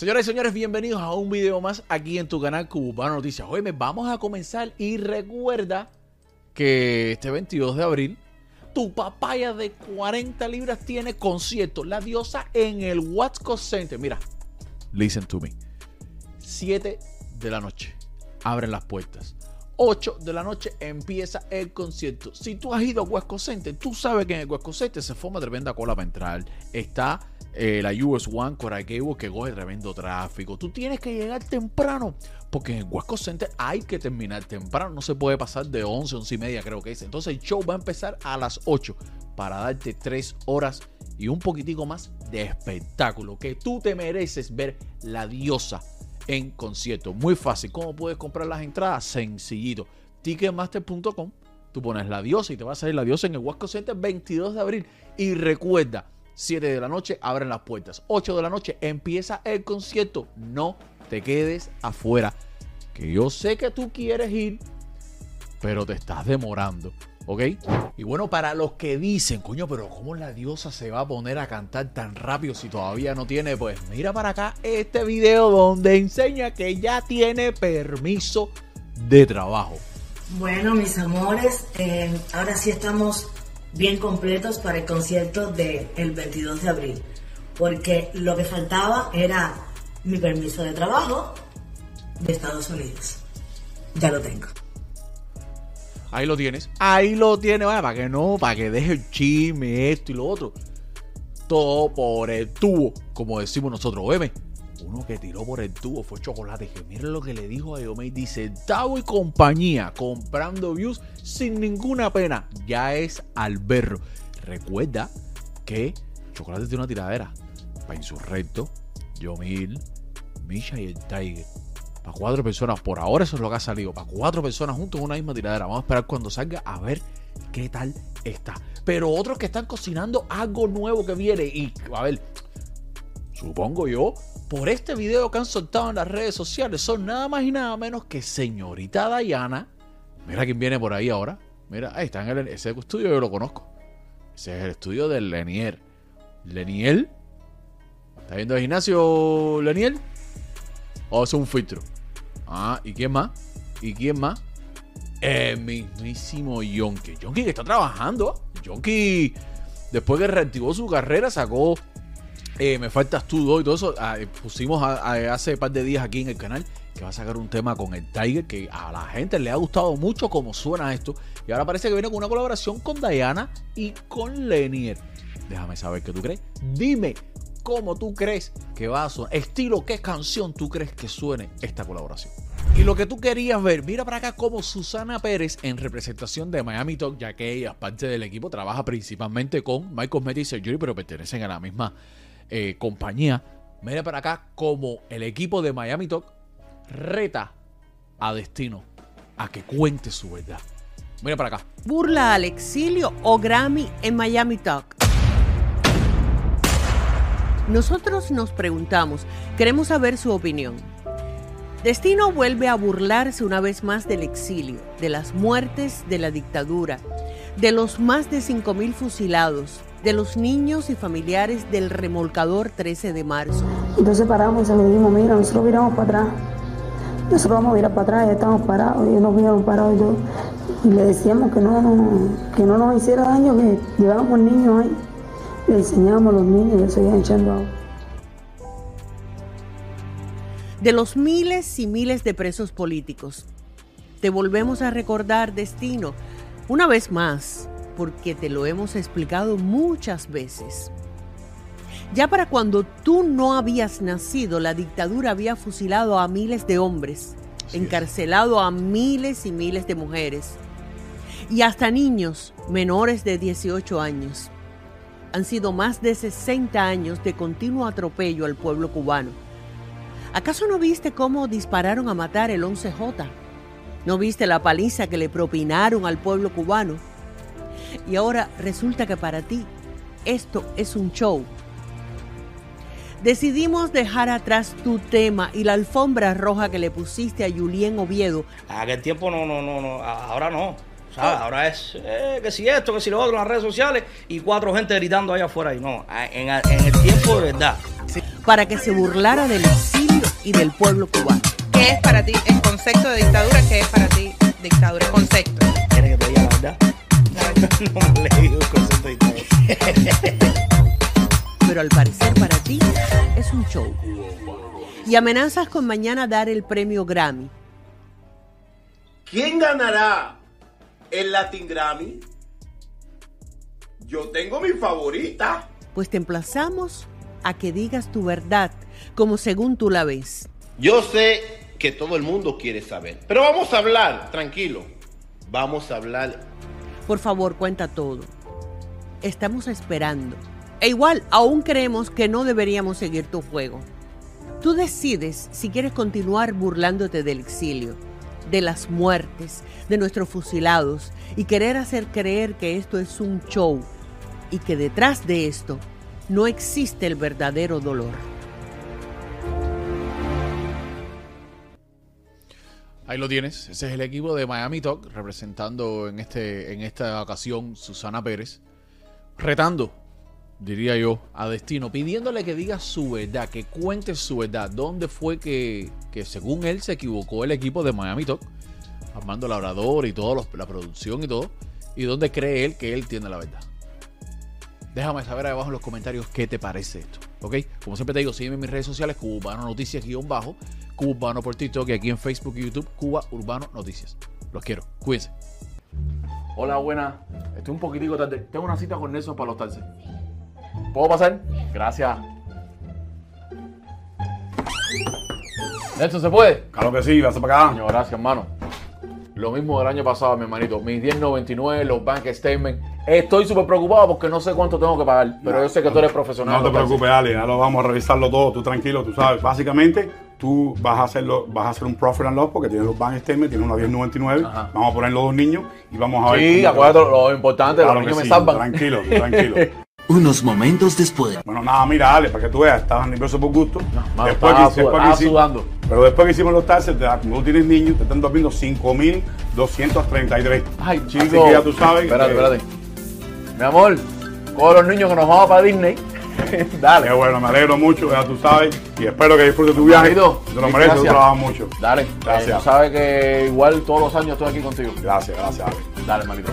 Señoras y señores, bienvenidos a un video más aquí en tu canal Cubano Noticias. Hoy vamos a comenzar y recuerda que este 22 de abril tu papaya de 40 libras tiene concierto, la diosa en el Watsco Center. Mira, listen to me. 7 de la noche, abren las puertas. 8 de la noche empieza el concierto. Si tú has ido a Huesco Center, tú sabes que en el Huesco Center se forma tremenda cola para entrar. Está eh, la US One Coraquebo que coge tremendo tráfico. Tú tienes que llegar temprano, porque en el Huesco Center hay que terminar temprano. No se puede pasar de 11, 11 y media, creo que es. Entonces el show va a empezar a las 8 para darte 3 horas y un poquitico más de espectáculo. Que tú te mereces ver la diosa en concierto. Muy fácil. ¿Cómo puedes comprar las entradas? Sencillito. Ticketmaster.com. Tú pones la diosa y te va a salir la diosa en el Huesco Center 22 de abril. Y recuerda, 7 de la noche abren las puertas. 8 de la noche empieza el concierto. No te quedes afuera. Que yo sé que tú quieres ir, pero te estás demorando. ¿Ok? Y bueno, para los que dicen, coño, pero ¿cómo la diosa se va a poner a cantar tan rápido si todavía no tiene? Pues mira para acá este video donde enseña que ya tiene permiso de trabajo. Bueno, mis amores, eh, ahora sí estamos bien completos para el concierto del 22 de abril, porque lo que faltaba era mi permiso de trabajo de Estados Unidos. Ya lo tengo. Ahí lo tienes. Ahí lo tienes, para que no, para que deje el chisme, esto y lo otro. Todo por el tubo, como decimos nosotros. Oye, uno que tiró por el tubo fue Chocolate. Que miren lo que le dijo a Yomei. Dice, Tavo y compañía, comprando views sin ninguna pena. Ya es alberro. Recuerda que Chocolate tiene una tiradera. Para Insurrecto, Yomil, Misha y el Tiger. Para cuatro personas. Por ahora eso es lo que ha salido. Para cuatro personas juntos en una misma tiradera. Vamos a esperar cuando salga a ver qué tal está. Pero otros que están cocinando algo nuevo que viene. Y a ver, supongo yo, por este video que han soltado en las redes sociales, son nada más y nada menos que señorita Diana. Mira quién viene por ahí ahora. Mira, ahí está en el, ese estudio yo lo conozco. Ese es el estudio del Lenier. Leniel. ¿Está viendo el gimnasio Leniel? ¿O es un filtro? Ah, ¿y quién más? ¿Y quién más? El mismísimo Yonki. Yonki que está trabajando. Yonki, después que reactivó su carrera, sacó eh, Me Faltas Tú y todo eso. Ah, pusimos a, a, hace par de días aquí en el canal que va a sacar un tema con el Tiger que a la gente le ha gustado mucho como suena esto. Y ahora parece que viene con una colaboración con Diana y con Lenier. Déjame saber qué tú crees. Dime cómo tú crees que va a sonar. Estilo, qué canción tú crees que suene esta colaboración. Y lo que tú querías ver, mira para acá cómo Susana Pérez, en representación de Miami Talk, ya que ella, parte del equipo, trabaja principalmente con My Cosmetic Surgery, pero pertenecen a la misma eh, compañía. Mira para acá cómo el equipo de Miami Talk reta a Destino a que cuente su verdad. Mira para acá. Burla al exilio o Grammy en Miami Talk. Nosotros nos preguntamos, queremos saber su opinión. Destino vuelve a burlarse una vez más del exilio, de las muertes de la dictadura, de los más de 5.000 fusilados, de los niños y familiares del remolcador 13 de marzo. Entonces paramos y le dijimos, mira, nosotros viramos para atrás. Nosotros vamos a virar para atrás, ya estamos parados, y nos habíamos parado y todo. Y le decíamos que no, no, que no nos hiciera daño, que llevábamos niños ahí. Le enseñábamos a los niños y seguían echando agua. De los miles y miles de presos políticos, te volvemos a recordar, Destino, una vez más, porque te lo hemos explicado muchas veces. Ya para cuando tú no habías nacido, la dictadura había fusilado a miles de hombres, encarcelado a miles y miles de mujeres y hasta niños menores de 18 años. Han sido más de 60 años de continuo atropello al pueblo cubano. ¿Acaso no viste cómo dispararon a matar el 11J? ¿No viste la paliza que le propinaron al pueblo cubano? Y ahora resulta que para ti esto es un show. Decidimos dejar atrás tu tema y la alfombra roja que le pusiste a Julien Oviedo. A aquel tiempo no, no, no, no, ahora no. ¿sabes? Ahora es eh, que si esto, que si lo otro en las redes sociales y cuatro gente gritando allá afuera. Y no, en el tiempo de verdad. para que se burlara del exilio y del pueblo cubano. ¿Qué es para ti el concepto de dictadura? ¿Qué es para ti dictadura? Concepto. ¿Quieres que te diga la verdad? No. Pero al parecer para ti es un show. Y amenazas con mañana dar el premio Grammy. ¿Quién ganará el Latin Grammy? Yo tengo mi favorita. Pues te emplazamos a que digas tu verdad como según tú la ves. Yo sé que todo el mundo quiere saber. Pero vamos a hablar, tranquilo. Vamos a hablar. Por favor, cuenta todo. Estamos esperando. E igual, aún creemos que no deberíamos seguir tu juego. Tú decides si quieres continuar burlándote del exilio, de las muertes, de nuestros fusilados y querer hacer creer que esto es un show y que detrás de esto no existe el verdadero dolor. Ahí lo tienes. Ese es el equipo de Miami Talk, representando en, este, en esta ocasión Susana Pérez, retando, diría yo, a Destino, pidiéndole que diga su verdad, que cuente su verdad. ¿Dónde fue que, que según él se equivocó el equipo de Miami Talk, Armando Labrador y los- la producción y todo? ¿Y dónde cree él que él tiene la verdad? Déjame saber ahí abajo en los comentarios qué te parece esto. ¿Ok? Como siempre te digo, sígueme en mis redes sociales, Cubano Noticias Cuba Urbano por TikTok y aquí en Facebook y YouTube, Cuba Urbano Noticias. Los quiero. Cuídense. Hola, buena. Estoy un poquitico tarde. Tengo una cita con Nelson para los taxis. ¿Puedo pasar? Gracias. Nelson, ¿se puede? Claro que sí, vas para acá. Coño, gracias, hermano. Lo mismo del año pasado, mi hermanito. Mis 10.99, los bank statements. Estoy súper preocupado porque no sé cuánto tengo que pagar. Pero yo sé que tú eres profesional. No te preocupes, Ale, ya lo vamos a revisarlo todo, tú tranquilo, tú sabes. Básicamente, tú vas a hacerlo, vas a hacer un profit and loss porque tienes los bank statements, tienes una 1099, Ajá. vamos a poner los dos niños y vamos a ver. Sí, acuérdate lo importante, Claro los niños me sí, salvan. Tranquilo, tranquilo. Unos momentos después. Bueno, nada, mira, Ale, para que tú veas, estabas nervioso por gusto. mano, después estaba que, después sud- que estaba hicimos- sudando. Pero después que hicimos los taxes, como tú tienes niños, te están durmiendo 5.233. Ay, Así chico. que ya tú sabes. Espérate, que- espérate. Mi amor, con los niños que nos vamos para Disney. Dale. Qué bueno, me alegro mucho, ya tú sabes. Y espero que disfrutes tu viaje. Manito, Te lo mereces, tú trabajas mucho. Dale. Gracias. Eh, tú sabes que igual todos los años estoy aquí contigo. Gracias, gracias, Ale. Dale, manito.